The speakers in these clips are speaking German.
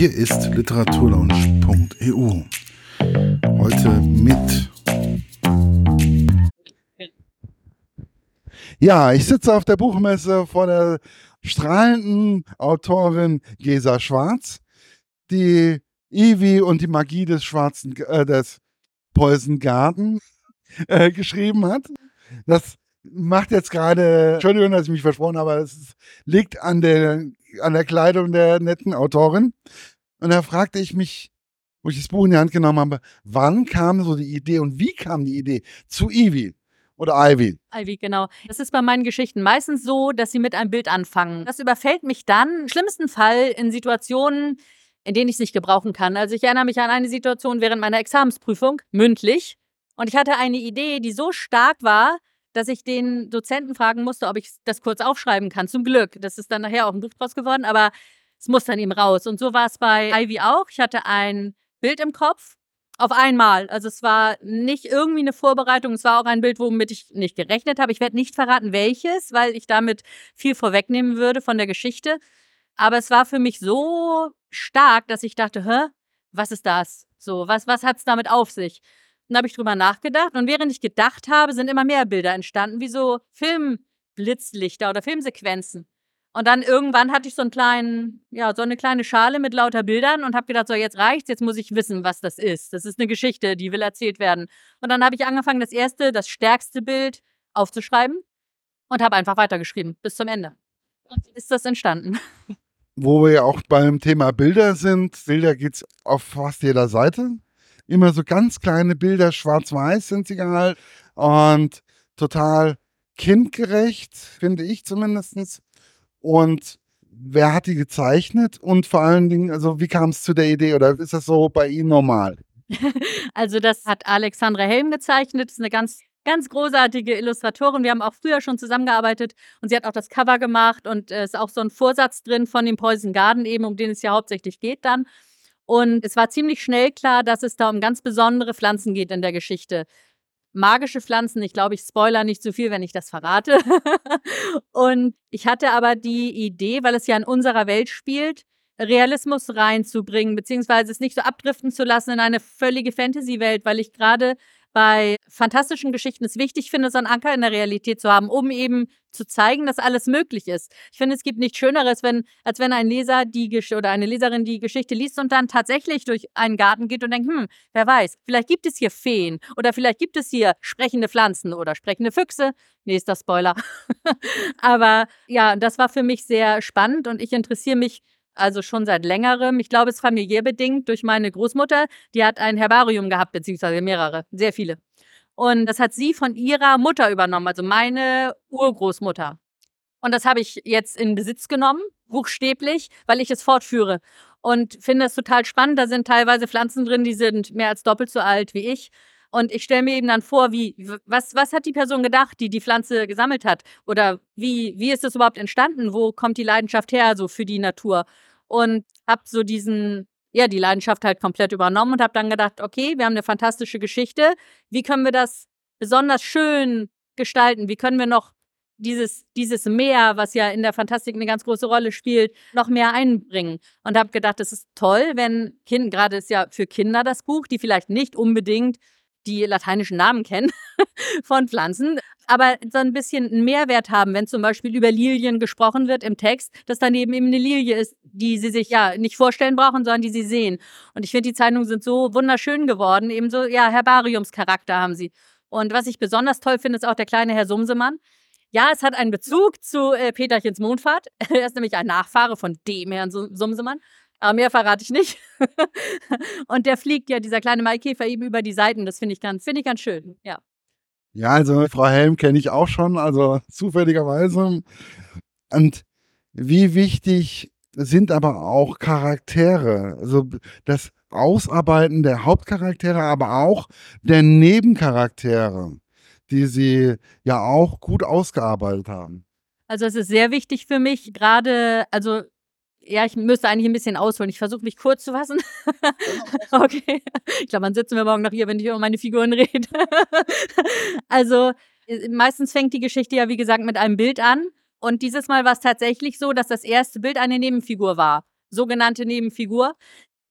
Hier ist literaturlaunch.eu. Heute mit. Ja, ich sitze auf der Buchmesse vor der strahlenden Autorin Gesa Schwarz, die Ivy und die Magie des schwarzen, äh, des Poison Garden äh, geschrieben hat. Das macht jetzt gerade, Entschuldigung, dass ich mich versprochen habe, aber es liegt an der, an der Kleidung der netten Autorin. Und da fragte ich mich, wo ich das Buch in die Hand genommen habe, wann kam so die Idee und wie kam die Idee zu Ivy? Oder Ivy. Ivy, genau. Das ist bei meinen Geschichten meistens so, dass sie mit einem Bild anfangen. Das überfällt mich dann, im schlimmsten Fall, in Situationen, in denen ich es nicht gebrauchen kann. Also ich erinnere mich an eine Situation während meiner Examensprüfung, mündlich. Und ich hatte eine Idee, die so stark war, dass ich den Dozenten fragen musste, ob ich das kurz aufschreiben kann. Zum Glück. Das ist dann nachher auch ein Buch draus geworden, aber es muss dann eben raus. Und so war es bei Ivy auch. Ich hatte ein Bild im Kopf auf einmal. Also es war nicht irgendwie eine Vorbereitung, es war auch ein Bild, womit ich nicht gerechnet habe. Ich werde nicht verraten, welches, weil ich damit viel vorwegnehmen würde von der Geschichte. Aber es war für mich so stark, dass ich dachte, hä, was ist das? So, was, was es damit auf sich? Dann habe ich drüber nachgedacht und während ich gedacht habe, sind immer mehr Bilder entstanden, wie so Filmblitzlichter oder Filmsequenzen. Und dann irgendwann hatte ich so einen kleinen, ja, so eine kleine Schale mit lauter Bildern und habe gedacht, so jetzt reicht's, jetzt muss ich wissen, was das ist. Das ist eine Geschichte, die will erzählt werden. Und dann habe ich angefangen, das erste, das stärkste Bild aufzuschreiben und habe einfach weitergeschrieben bis zum Ende. Und ist das entstanden. Wo wir ja auch beim Thema Bilder sind, Bilder geht's auf fast jeder Seite immer so ganz kleine Bilder, schwarz-weiß sind sie gehalten und total kindgerecht, finde ich zumindest. Und wer hat die gezeichnet und vor allen Dingen, also wie kam es zu der Idee oder ist das so bei Ihnen normal? Also das hat Alexandra Helm gezeichnet, das ist eine ganz ganz großartige Illustratorin. Wir haben auch früher schon zusammengearbeitet und sie hat auch das Cover gemacht und es ist auch so ein Vorsatz drin von dem Poison Garden eben, um den es ja hauptsächlich geht dann. Und es war ziemlich schnell klar, dass es da um ganz besondere Pflanzen geht in der Geschichte. Magische Pflanzen, ich glaube, ich spoiler nicht zu viel, wenn ich das verrate. und ich hatte aber die Idee, weil es ja in unserer Welt spielt, Realismus reinzubringen, beziehungsweise es nicht so abdriften zu lassen in eine völlige Fantasy-Welt, weil ich gerade bei fantastischen Geschichten es wichtig finde, so einen Anker in der Realität zu haben, um eben zu zeigen, dass alles möglich ist. Ich finde, es gibt nichts Schöneres, wenn, als wenn ein Leser die oder eine Leserin die Geschichte liest und dann tatsächlich durch einen Garten geht und denkt, hm, wer weiß, vielleicht gibt es hier Feen oder vielleicht gibt es hier sprechende Pflanzen oder sprechende Füchse. Nächster Spoiler. Aber ja, das war für mich sehr spannend und ich interessiere mich also schon seit längerem. Ich glaube, es ist familiär bedingt durch meine Großmutter. Die hat ein Herbarium gehabt, beziehungsweise mehrere, sehr viele. Und das hat sie von ihrer Mutter übernommen, also meine Urgroßmutter. Und das habe ich jetzt in Besitz genommen, buchstäblich, weil ich es fortführe. Und finde es total spannend. Da sind teilweise Pflanzen drin, die sind mehr als doppelt so alt wie ich. Und ich stelle mir eben dann vor, wie, was, was hat die Person gedacht, die die Pflanze gesammelt hat? Oder wie, wie ist das überhaupt entstanden? Wo kommt die Leidenschaft her, so für die Natur? Und habe so diesen, ja, die Leidenschaft halt komplett übernommen und habe dann gedacht, okay, wir haben eine fantastische Geschichte. Wie können wir das besonders schön gestalten? Wie können wir noch dieses, dieses Meer, was ja in der Fantastik eine ganz große Rolle spielt, noch mehr einbringen. Und habe gedacht, es ist toll, wenn Kinder, gerade ist ja für Kinder das Buch, die vielleicht nicht unbedingt die lateinischen Namen kennen von Pflanzen, aber so ein bisschen einen Mehrwert haben, wenn zum Beispiel über Lilien gesprochen wird im Text, dass daneben eben eine Lilie ist, die sie sich ja nicht vorstellen brauchen, sondern die sie sehen. Und ich finde, die Zeichnungen sind so wunderschön geworden, eben so, ja, Herbariumscharakter haben sie. Und was ich besonders toll finde, ist auch der kleine Herr Sumsemann. Ja, es hat einen Bezug zu äh, Peterchens Mondfahrt. er ist nämlich ein Nachfahre von dem Herrn Sumsemann. Aber mehr verrate ich nicht. und der fliegt ja, dieser kleine Maikäfer, eben über die Seiten. Das finde ich, ganz, find ich ganz schön, ja. Ja, also Frau Helm kenne ich auch schon, also zufälligerweise. Und wie wichtig sind aber auch Charaktere, also das Ausarbeiten der Hauptcharaktere, aber auch der Nebencharaktere, die sie ja auch gut ausgearbeitet haben. Also es ist sehr wichtig für mich, gerade, also ja, ich müsste eigentlich ein bisschen ausholen. Ich versuche mich kurz zu fassen. okay. Ich glaube, dann sitzen wir morgen noch hier, wenn ich über meine Figuren rede. also, äh, meistens fängt die Geschichte ja, wie gesagt, mit einem Bild an. Und dieses Mal war es tatsächlich so, dass das erste Bild eine Nebenfigur war. sogenannte Nebenfigur.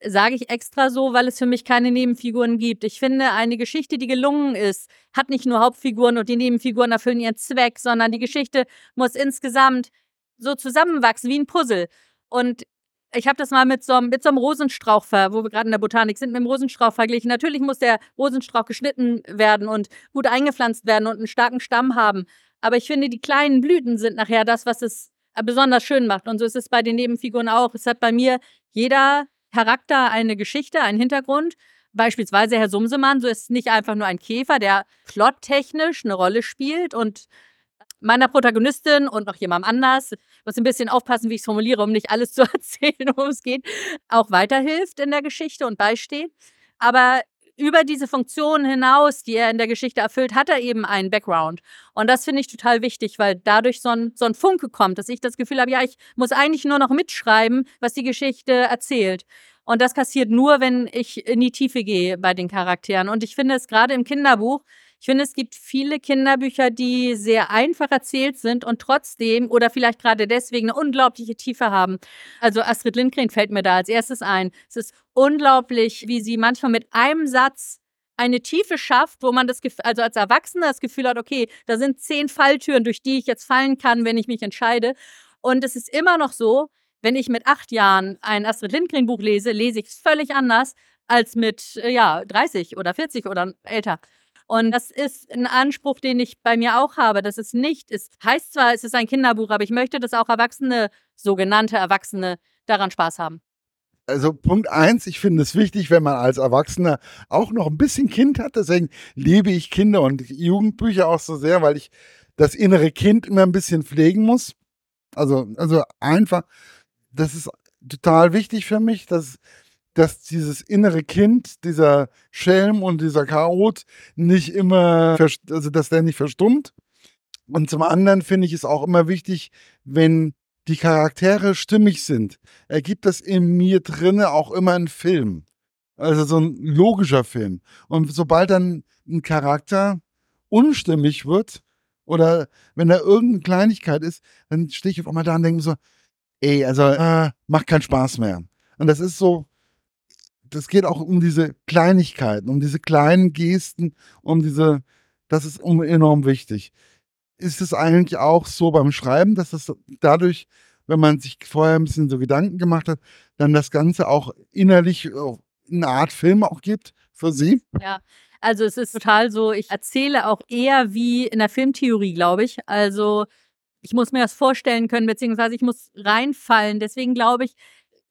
Sage ich extra so, weil es für mich keine Nebenfiguren gibt. Ich finde, eine Geschichte, die gelungen ist, hat nicht nur Hauptfiguren und die Nebenfiguren erfüllen ihren Zweck, sondern die Geschichte muss insgesamt so zusammenwachsen wie ein Puzzle. Und ich habe das mal mit so, mit so einem Rosenstrauch, wo wir gerade in der Botanik sind, mit dem Rosenstrauch verglichen. Natürlich muss der Rosenstrauch geschnitten werden und gut eingepflanzt werden und einen starken Stamm haben. Aber ich finde, die kleinen Blüten sind nachher das, was es besonders schön macht. Und so ist es bei den Nebenfiguren auch. Es hat bei mir jeder Charakter eine Geschichte, einen Hintergrund. Beispielsweise Herr Sumsemann, so ist nicht einfach nur ein Käfer, der plottechnisch eine Rolle spielt und meiner Protagonistin und noch jemandem anders, muss ein bisschen aufpassen, wie ich es formuliere, um nicht alles zu erzählen, worum es geht, auch weiterhilft in der Geschichte und beisteht. Aber über diese Funktionen hinaus, die er in der Geschichte erfüllt, hat er eben einen Background. Und das finde ich total wichtig, weil dadurch so ein, so ein Funke kommt, dass ich das Gefühl habe, ja, ich muss eigentlich nur noch mitschreiben, was die Geschichte erzählt. Und das passiert nur, wenn ich in die Tiefe gehe bei den Charakteren. Und ich finde es gerade im Kinderbuch ich finde, es gibt viele Kinderbücher, die sehr einfach erzählt sind und trotzdem oder vielleicht gerade deswegen eine unglaubliche Tiefe haben. Also Astrid Lindgren fällt mir da als erstes ein. Es ist unglaublich, wie sie manchmal mit einem Satz eine Tiefe schafft, wo man das Gefühl, also als Erwachsener das Gefühl hat, okay, da sind zehn Falltüren, durch die ich jetzt fallen kann, wenn ich mich entscheide. Und es ist immer noch so, wenn ich mit acht Jahren ein Astrid Lindgren Buch lese, lese ich es völlig anders als mit äh, ja 30 oder 40 oder älter. Und das ist ein Anspruch, den ich bei mir auch habe, dass es nicht ist. Heißt zwar, es ist ein Kinderbuch, aber ich möchte, dass auch Erwachsene, sogenannte Erwachsene, daran Spaß haben. Also Punkt eins, ich finde es wichtig, wenn man als Erwachsener auch noch ein bisschen Kind hat. Deswegen liebe ich Kinder und Jugendbücher auch so sehr, weil ich das innere Kind immer ein bisschen pflegen muss. Also, also einfach, das ist total wichtig für mich, dass dass dieses innere Kind, dieser Schelm und dieser Chaot nicht immer, also dass der nicht verstummt. Und zum anderen finde ich es auch immer wichtig, wenn die Charaktere stimmig sind, ergibt das in mir drinne auch immer einen Film. Also so ein logischer Film. Und sobald dann ein Charakter unstimmig wird oder wenn da irgendeine Kleinigkeit ist, dann stehe ich auf einmal da und denke so, ey, also äh, macht keinen Spaß mehr. Und das ist so, das geht auch um diese Kleinigkeiten, um diese kleinen Gesten, um diese, das ist enorm wichtig. Ist es eigentlich auch so beim Schreiben, dass das dadurch, wenn man sich vorher ein bisschen so Gedanken gemacht hat, dann das Ganze auch innerlich äh, eine Art Film auch gibt für Sie? Ja, also es ist total so, ich erzähle auch eher wie in der Filmtheorie, glaube ich. Also ich muss mir das vorstellen können, beziehungsweise ich muss reinfallen. Deswegen glaube ich,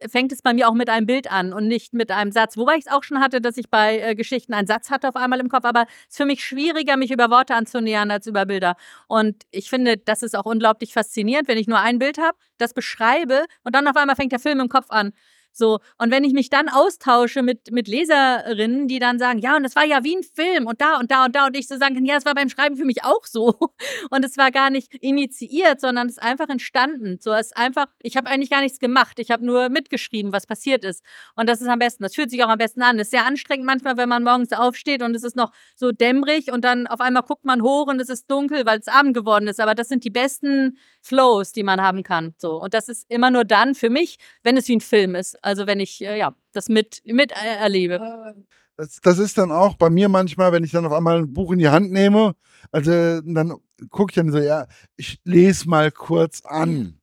fängt es bei mir auch mit einem Bild an und nicht mit einem Satz. Wobei ich es auch schon hatte, dass ich bei äh, Geschichten einen Satz hatte auf einmal im Kopf, aber es ist für mich schwieriger, mich über Worte anzunähern als über Bilder. Und ich finde, das ist auch unglaublich faszinierend, wenn ich nur ein Bild habe, das beschreibe und dann auf einmal fängt der Film im Kopf an. So, und wenn ich mich dann austausche mit, mit Leserinnen, die dann sagen, ja, und das war ja wie ein Film und da und da und da und ich so sagen kann, ja, das war beim Schreiben für mich auch so. Und es war gar nicht initiiert, sondern es ist einfach entstanden. So, es ist einfach, ich habe eigentlich gar nichts gemacht. Ich habe nur mitgeschrieben, was passiert ist. Und das ist am besten. Das fühlt sich auch am besten an. Das ist sehr anstrengend manchmal, wenn man morgens aufsteht und es ist noch so dämmerig und dann auf einmal guckt man hoch und es ist dunkel, weil es Abend geworden ist. Aber das sind die besten Flows, die man haben kann. So. Und das ist immer nur dann für mich, wenn es wie ein Film ist. Also wenn ich äh, ja das mit, mit äh, erlebe. Das, das, ist dann auch bei mir manchmal, wenn ich dann auf einmal ein Buch in die Hand nehme, also dann gucke ich dann so, ja, ich lese mal kurz an.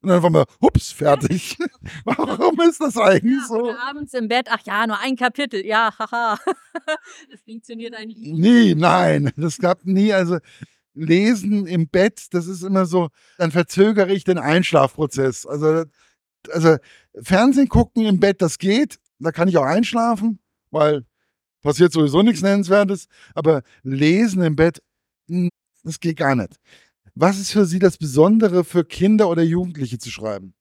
Und dann einfach mal, hups, fertig. Warum ist das eigentlich ja, so? Abends im Bett, ach ja, nur ein Kapitel, ja, haha. das funktioniert eigentlich nicht. Nie, nein, das gab nie. Also Lesen im Bett, das ist immer so, dann verzögere ich den Einschlafprozess. Also also Fernsehen gucken im Bett, das geht. Da kann ich auch einschlafen, weil passiert sowieso nichts Nennenswertes. Aber lesen im Bett, hm, das geht gar nicht. Was ist für Sie das Besondere für Kinder oder Jugendliche zu schreiben?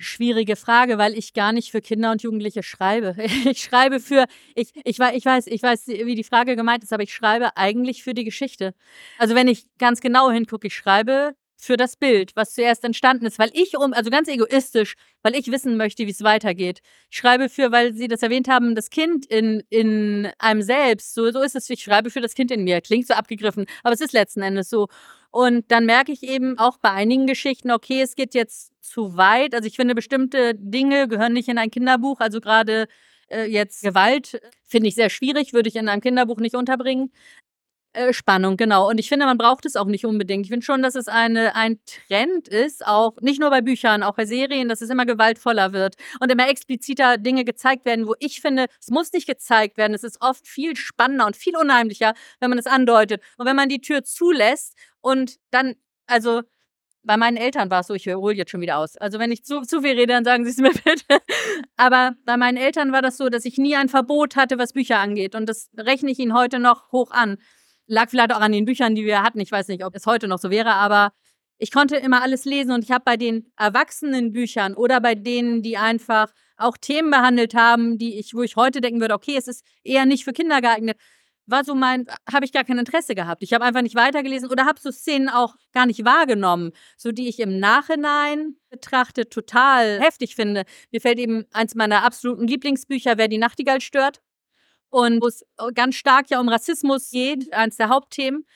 Schwierige Frage, weil ich gar nicht für Kinder und Jugendliche schreibe. Ich schreibe für, ich, ich, ich weiß, ich weiß, wie die Frage gemeint ist, aber ich schreibe eigentlich für die Geschichte. Also wenn ich ganz genau hingucke, ich schreibe für das Bild, was zuerst entstanden ist, weil ich um, also ganz egoistisch, weil ich wissen möchte, wie es weitergeht. Ich schreibe für, weil Sie das erwähnt haben, das Kind in, in einem selbst. So, so ist es. Ich schreibe für das Kind in mir. Klingt so abgegriffen, aber es ist letzten Endes so. Und dann merke ich eben auch bei einigen Geschichten, okay, es geht jetzt zu weit. Also ich finde, bestimmte Dinge gehören nicht in ein Kinderbuch. Also gerade äh, jetzt Gewalt finde ich sehr schwierig, würde ich in einem Kinderbuch nicht unterbringen. Äh, Spannung, genau. Und ich finde, man braucht es auch nicht unbedingt. Ich finde schon, dass es eine, ein Trend ist, auch nicht nur bei Büchern, auch bei Serien, dass es immer gewaltvoller wird und immer expliziter Dinge gezeigt werden, wo ich finde, es muss nicht gezeigt werden. Es ist oft viel spannender und viel unheimlicher, wenn man es andeutet. Und wenn man die Tür zulässt und dann, also bei meinen Eltern war es so, ich hole jetzt schon wieder aus. Also wenn ich zu, zu viel rede, dann sagen Sie es mir bitte. Aber bei meinen Eltern war das so, dass ich nie ein Verbot hatte, was Bücher angeht. Und das rechne ich Ihnen heute noch hoch an. Lag vielleicht auch an den Büchern, die wir hatten. Ich weiß nicht, ob es heute noch so wäre, aber ich konnte immer alles lesen und ich habe bei den erwachsenen Büchern oder bei denen, die einfach auch Themen behandelt haben, die ich, wo ich heute denken würde, okay, es ist eher nicht für Kinder geeignet, war so mein, habe ich gar kein Interesse gehabt. Ich habe einfach nicht weitergelesen oder habe so Szenen auch gar nicht wahrgenommen, so die ich im Nachhinein betrachtet total heftig finde. Mir fällt eben eins meiner absoluten Lieblingsbücher, Wer die Nachtigall stört und wo es ganz stark ja um Rassismus geht, eines der Hauptthemen.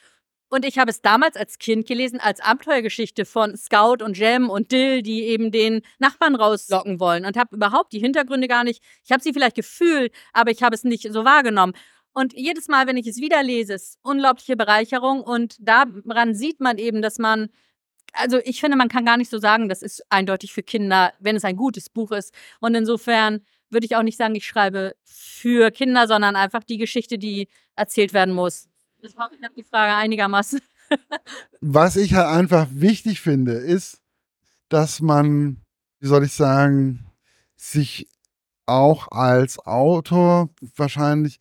Und ich habe es damals als Kind gelesen, als Abenteuergeschichte von Scout und Jem und Dill, die eben den Nachbarn rauslocken wollen und habe überhaupt die Hintergründe gar nicht. Ich habe sie vielleicht gefühlt, aber ich habe es nicht so wahrgenommen. Und jedes Mal, wenn ich es wieder lese, ist unglaubliche Bereicherung und daran sieht man eben, dass man also ich finde, man kann gar nicht so sagen, das ist eindeutig für Kinder, wenn es ein gutes Buch ist. Und insofern würde ich auch nicht sagen, ich schreibe für Kinder, sondern einfach die Geschichte, die erzählt werden muss. Das habe die Frage einigermaßen. Was ich halt einfach wichtig finde, ist, dass man, wie soll ich sagen, sich auch als Autor wahrscheinlich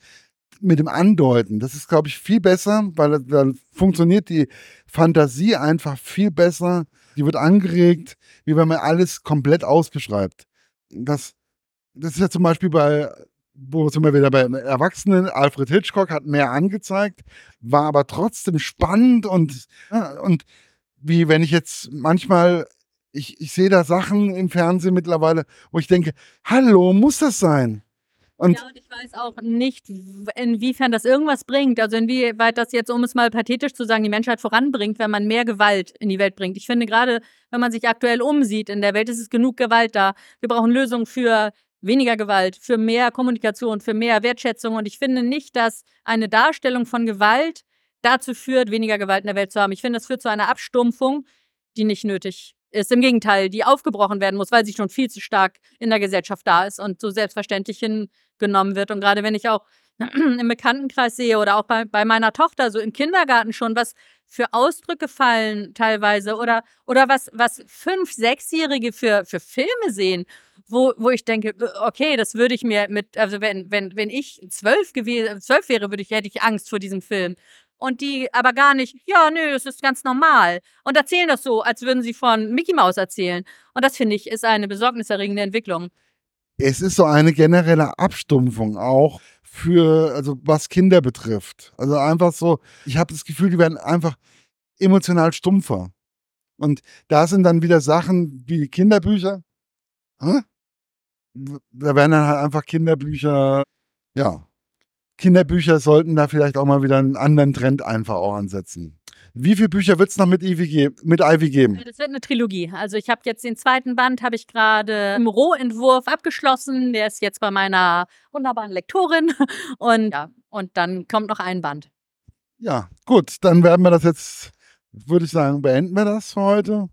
mit dem Andeuten, das ist, glaube ich, viel besser, weil dann funktioniert die Fantasie einfach viel besser. Die wird angeregt, wie wenn man alles komplett ausbeschreibt. Das das ist ja zum Beispiel bei, wo sind wir wieder bei Erwachsenen, Alfred Hitchcock hat mehr angezeigt, war aber trotzdem spannend und, und wie wenn ich jetzt manchmal, ich, ich sehe da Sachen im Fernsehen mittlerweile, wo ich denke, hallo, muss das sein? Und ja, und ich weiß auch nicht, inwiefern das irgendwas bringt. Also inwieweit das jetzt, um es mal pathetisch zu sagen, die Menschheit voranbringt, wenn man mehr Gewalt in die Welt bringt. Ich finde gerade, wenn man sich aktuell umsieht, in der Welt ist es genug Gewalt da. Wir brauchen Lösungen für weniger Gewalt, für mehr Kommunikation, für mehr Wertschätzung. Und ich finde nicht, dass eine Darstellung von Gewalt dazu führt, weniger Gewalt in der Welt zu haben. Ich finde, das führt zu einer Abstumpfung, die nicht nötig ist. Im Gegenteil, die aufgebrochen werden muss, weil sie schon viel zu stark in der Gesellschaft da ist und so selbstverständlich hingenommen wird. Und gerade wenn ich auch im Bekanntenkreis sehe oder auch bei, bei meiner Tochter, so im Kindergarten schon, was für Ausdrücke fallen teilweise oder, oder was, was Fünf-, Sechsjährige für, für Filme sehen, wo, wo ich denke, okay, das würde ich mir mit, also wenn, wenn, wenn ich zwölf gewesen, zwölf wäre, würde ich, hätte ich Angst vor diesem Film. Und die aber gar nicht, ja, nö, es ist ganz normal. Und erzählen das so, als würden sie von Mickey Mouse erzählen. Und das finde ich ist eine besorgniserregende Entwicklung. Es ist so eine generelle Abstumpfung auch für, also was Kinder betrifft. Also einfach so, ich habe das Gefühl, die werden einfach emotional stumpfer. Und da sind dann wieder Sachen wie Kinderbücher. Hä? Da werden dann halt einfach Kinderbücher, ja. Kinderbücher sollten da vielleicht auch mal wieder einen anderen Trend einfach auch ansetzen. Wie viele Bücher wird es noch mit Ivy, mit Ivy geben? Das wird eine Trilogie. Also ich habe jetzt den zweiten Band, habe ich gerade im Rohentwurf abgeschlossen. Der ist jetzt bei meiner wunderbaren Lektorin. Und ja, und dann kommt noch ein Band. Ja, gut, dann werden wir das jetzt, würde ich sagen, beenden wir das für heute.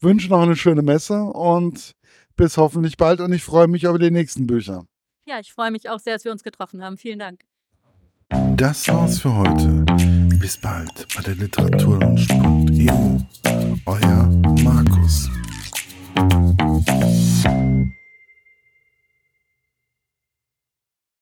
Wünsche noch eine schöne Messe und bis hoffentlich bald und ich freue mich über die nächsten Bücher. Ja, ich freue mich auch sehr, dass wir uns getroffen haben. Vielen Dank. Das war's für heute. Bis bald bei der Literaturlaunch.eu. Euer Markus.